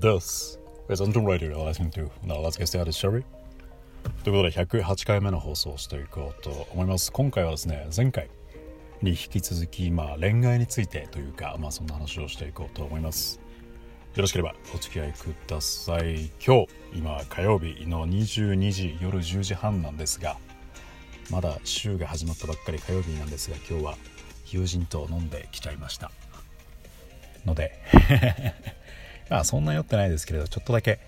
This is Anton Radio listening to. Now let's get started, shall we? ということで108回目の放送をしていこうと思います。今回はですね、前回に引き続き、まあ、恋愛についてというか、まあ、そんな話をしていこうと思います。よろしければお付き合いください。今日、今火曜日の22時、夜10時半なんですが、まだ週が始まったばっかり火曜日なんですが、今日は友人と飲んできちゃいました。ので まあそんな酔ってないですけれどちょっとだけ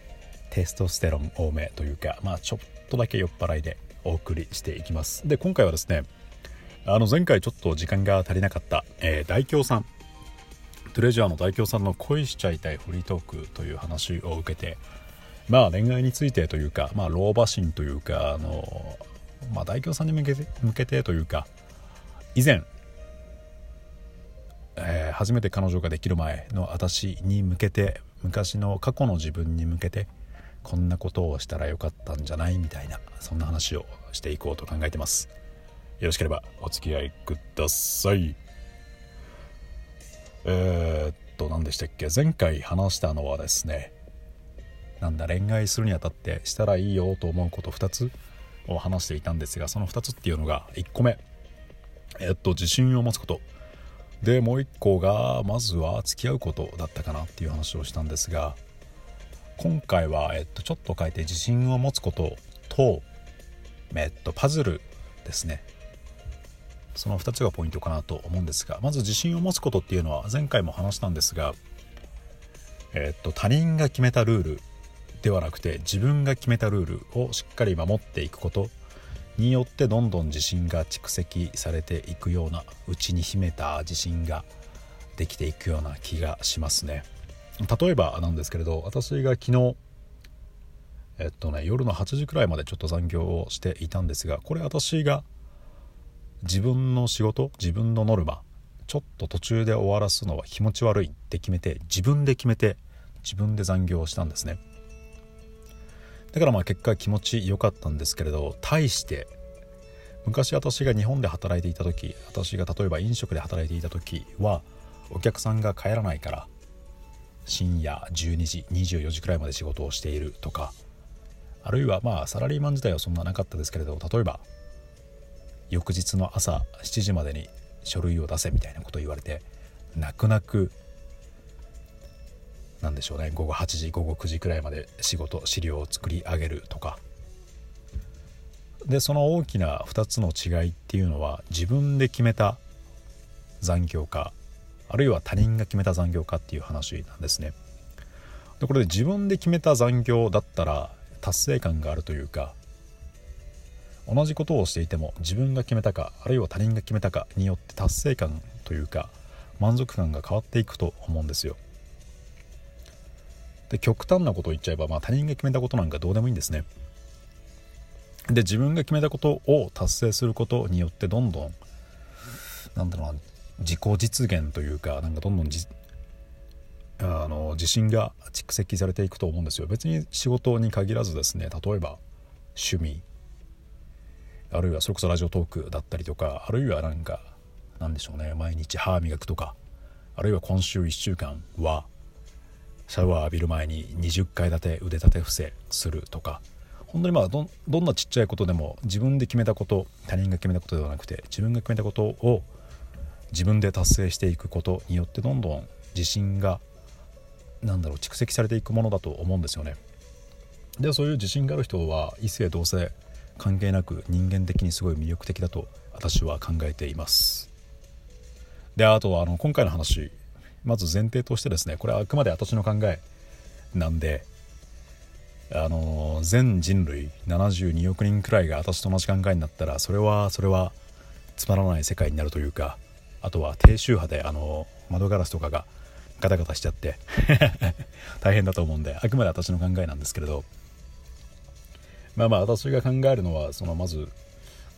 テストステロン多めというかまあちょっとだけ酔っ払いでお送りしていきます。で今回はですねあの前回ちょっと時間が足りなかった、えー、大京さんトレジャーの大京さんの恋しちゃいたいフリートークという話を受けてまあ恋愛についてというかまあ老婆心というかあのまあ大京さんに向けて向けてというか以前えー、初めて彼女ができる前の私に向けて昔の過去の自分に向けてこんなことをしたらよかったんじゃないみたいなそんな話をしていこうと考えてます。よろしければお付き合いください。えー、っと何でしたっけ？前回話したのはですねなんだ恋愛するにあたってしたらいいよと思うこと2つを話していたんですがその2つっていうのが1個目。えっと自信を持つこと。でもう一個がまずは付き合うことだったかなっていう話をしたんですが今回は、えっと、ちょっと変えて自信を持つことと、えっと、パズルですね。その2つがポイントかなと思うんですがまず自信を持つことっていうのは前回も話したんですが、えっと、他人が決めたルールではなくて自分が決めたルールをしっかり守っていくことによってどんどん自信が蓄積されていくような内に秘めた自信ができていくような気がしますね。例えばなんですけれど私が昨日えっとね夜の8時くらいまでちょっと残業をしていたんですがこれ私が自分の仕事自分のノルマちょっと途中で終わらすのは気持ち悪いって決めて自分で決めて自分で残業をしたんですね。だからまあ結果気持ち良かったんですけれど対して昔私が日本で働いていた時私が例えば飲食で働いていた時はお客さんが帰らないから深夜12時24時くらいまで仕事をしているとかあるいはまあサラリーマン自体はそんななかったですけれど例えば翌日の朝7時までに書類を出せみたいなことを言われて泣く泣くなんでしょうね。午後8時午後9時くらいまで仕事資料を作り上げるとか。でその大きな2つの違いっていうのは自分で決めた残業かあるいは他人が決めた残業かっていう話なんですね。でこれで自分で決めた残業だったら達成感があるというか同じことをしていても自分が決めたかあるいは他人が決めたかによって達成感というか満足感が変わっていくと思うんですよ。で極端なことを言っちゃえば、まあ、他人が決めたことなんかどうでもいいんですね。で自分が決めたことを達成することによってどんどんなんだろうな自己実現というかなんかどんどんあの自信が蓄積されていくと思うんですよ。別に仕事に限らずですね例えば趣味あるいはそれこそラジオトークだったりとかあるいはなんかなんでしょうね毎日歯磨くとかあるいは今週1週間はシャワー浴びる前に20階建て腕立て伏せするとか本当にまあどんなちっちゃいことでも自分で決めたこと他人が決めたことではなくて自分が決めたことを自分で達成していくことによってどんどん自信がなんだろう蓄積されていくものだと思うんですよね。でそういう自信がある人は異性同性関係なく人間的にすごい魅力的だと私は考えています。であとはあの今回の話まず前提としてですねこれはあくまで私の考えなんであの全人類72億人くらいが私と同じ考えになったらそれはそれはつまらない世界になるというかあとは低周波であの窓ガラスとかがガタガタしちゃって 大変だと思うんであくまで私の考えなんですけれどまあまあ私が考えるのはそのまず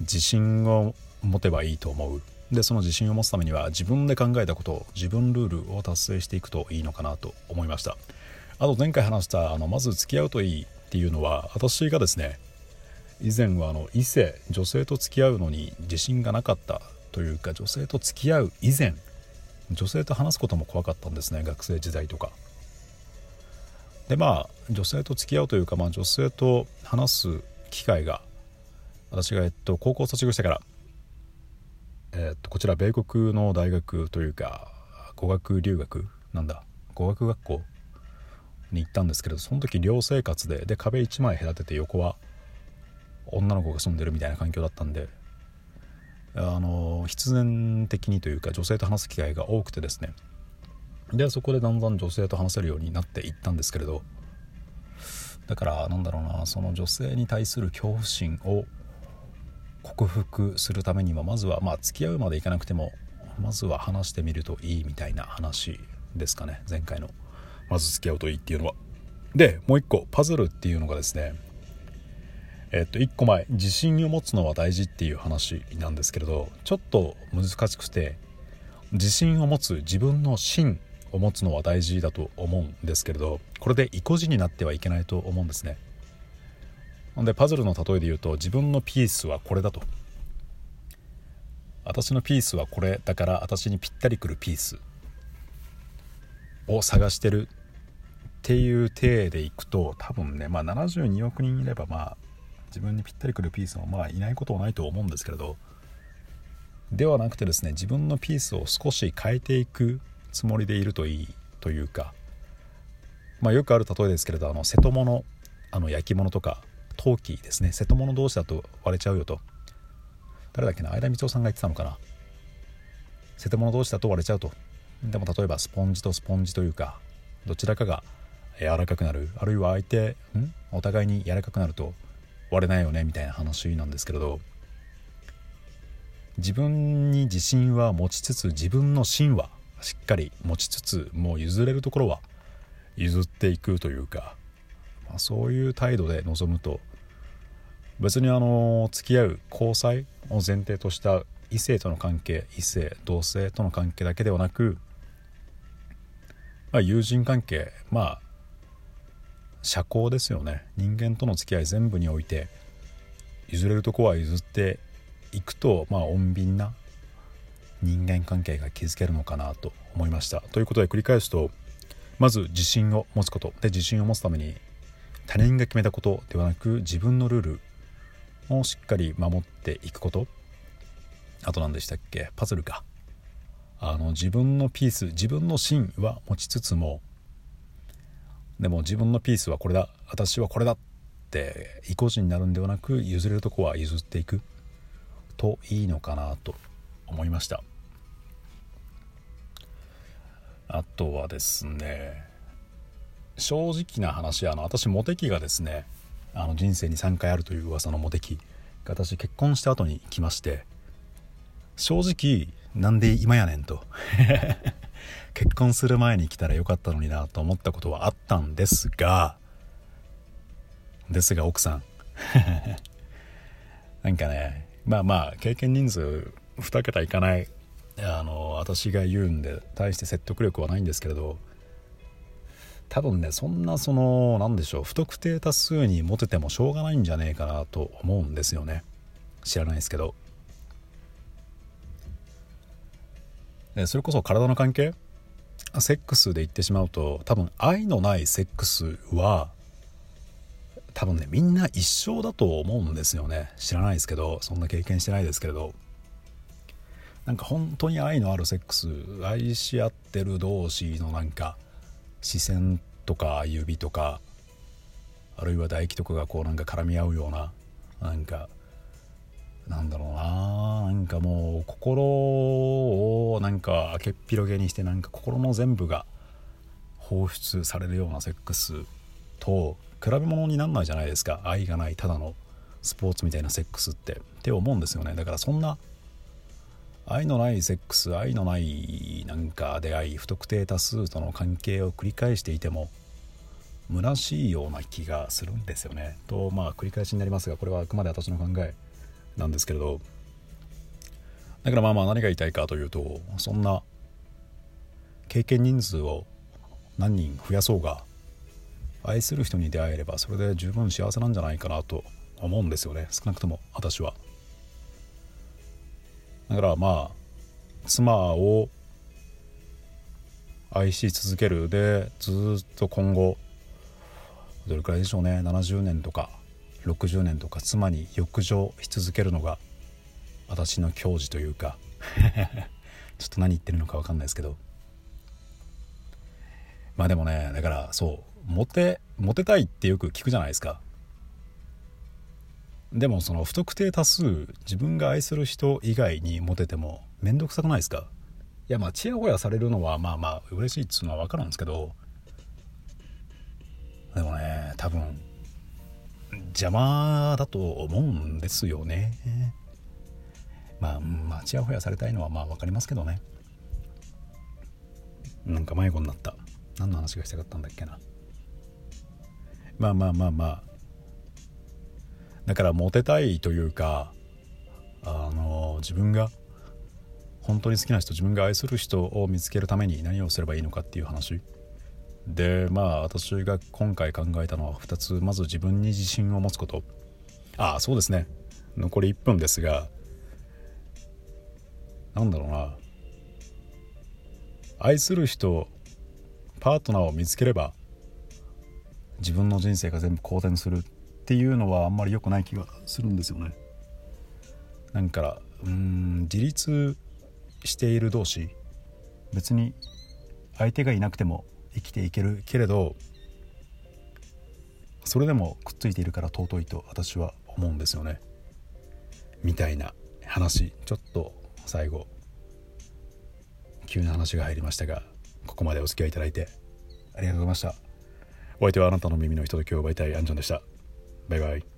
自信を持てばいいと思う。でその自信を持つためには自分で考えたことを自分ルールを達成していくといいのかなと思いました。あと前回話したあのまず付き合うといいっていうのは私がですね以前はあの異性女性と付き合うのに自信がなかったというか女性と付き合う以前女性と話すことも怖かったんですね学生時代とか。でまあ女性と付き合うというか、まあ、女性と話す機会が私が、えっと、高校卒業してから、えっと、こちら米国の大学というか語学留学？なんだ？語学学校に行ったんですけれどその時寮生活でで壁1枚隔てて横は女の子が住んでるみたいな環境だったんであの必然的にというか女性と話す機会が多くてですね。でそこでだんだん女性と話せるようになっていったんですけれど。だからなんだろうなその女性に対する恐怖心を克服するためにもまずはまあ付き合うまでいかなくてもまずは話してみるといいみたいな話ですかね。前回のまず付き合うといいっていうのは。でもう一個パズルっていうのがですねえっと1個前自信を持つのは大事っていう話なんですけれどちょっと難しくて自信を持つ自分の芯を持つのは大事だと思うんですけれどこれで意固地になってはいけないと思うんですね。でパズルの例えで言うと自分のピースはこれだと。私のピースはこれだから私にぴったりくるピース。を探してるっていう体でいくと多分ねまあ72億人いればまあ自分にぴったりくるピースもまあいないことはないと思うんですけれど。ではなくてですね自分のピースを少し変えていくつもりでいるといいというか、まあ、よくある例えですけれどあの瀬戸物あの焼き物とか陶器ですね。瀬戸物同士だと割れちゃうよと。誰だっけな？相田光夫さんが言ってたのかな？瀬戸物同士だと割れちゃうと。でも例えばスポンジとスポンジというかどちらかが柔らかくなる。あるいは相手ん？お互いに柔らかくなると割れないよねみたいな話なんですけれど。自分に自信は持ちつつ自分の芯はしっかり持ちつつもう譲れるところは譲っていくというか、そういう態度で臨むと別にあの付き合う交際を前提とした異性との関係異性同性との関係だけではなく、まあ、友人関係まあ社交ですよね。人間との付き合い全部において譲れるとこは譲っていくとまあ穏便な人間関係が築けるのかなと思いました。ということで繰り返すとまず自信を持つこと。で自信を持つために他人が決めたことではなく自分のルールをしっかり守っていくこと。あと何でしたっけ？パズルか。あの自分のピース自分の芯は持ちつつもでも自分のピースはこれだ。私はこれだって意固地になるんではなく譲れるとこは譲っていく。といいのかなと思いました。あとはですね正直な話あの私モテ期がですねあの人生に3回あるという噂のモテ期が私結婚した後に来まして正直なんで今やねんと 結婚する前に来たらよかったのになと思ったことはあったんですがですが奥さん なんかねまあまあ経験人数2桁いかないあの私が言うんで大して説得力はないんですけれど多分ねそんなその何でしょう不特定多数にモテてもしょうがないんじゃねえかなと思うんですよね。知らないですけど。それこそ体の関係？セックスで言ってしまうと多分愛のないセックスは多分ねみんな一生だと思うんですよね。知らないですけど。そんな経験してないですけれど。なんか本当に愛のあるセックス愛し合ってる同士のなんか視線とか指とかあるいは唾液とかがこうなんか絡み合うようななんかなんだろうななんかもう心をなんか開けっ広げにしてなんか心の全部が放出されるようなセックスと比べ物になんないじゃないですか。愛がないただのスポーツみたいなセックスって。って思うんですよね。だからそんな愛のないセックス愛のないなんか出会い不特定多数との関係を繰り返していても虚しいような気がするんですよね。とまあ繰り返しになりますがこれはあくまで私の考えなんですけれどだからまあまあ何が言いたいかというとそんな経験人数を何人増やそうが愛する人に出会えればそれで十分幸せなんじゃないかなと思うんですよね少なくとも私は。だからまあ妻を愛し続けるでずっと今後どれくらいでしょうね。70年とか60年とか妻に浴場し続けるのが私の矜持というか。ちょっと何言ってるのか分かんないですけど。まあでもねだからそうモテモテたいってよく聞くじゃないですか。でもその不特定多数自分が愛する人以外にモテても面倒くさくないですか？いやまあちやほやされるのはまあまあ嬉しいっつうのは分かるんですけどでもね多分邪魔だと思うんですよね。まあまあちやほやされたいのはまあ分かりますけどね。なんか迷子になった。何の話がしたかったんだっけな。まあまあまあまあだからモテたいというかあの自分が本当に好きな人自分が愛する人を見つけるために何をすればいいのかっていう話。でまあ私が今回考えたのは2つ。まず自分に自信を持つこと。ああそうですね。残り1分ですがなんだろうな。愛する人パートナーを見つければ自分の人生が全部好転する。っていうのはあんまり良くない気がするんですよね。なんかうん自立している同士別に相手がいなくても生きていけるけれどそれでもくっついているから尊いと私は思うんですよね。みたいな話。ちょっと最後急な話が入りましたがここまでお付き合いいただいてありがとうございました。お相手はあなたの耳のひとときを奪いたいアンジョンでした。バイバイ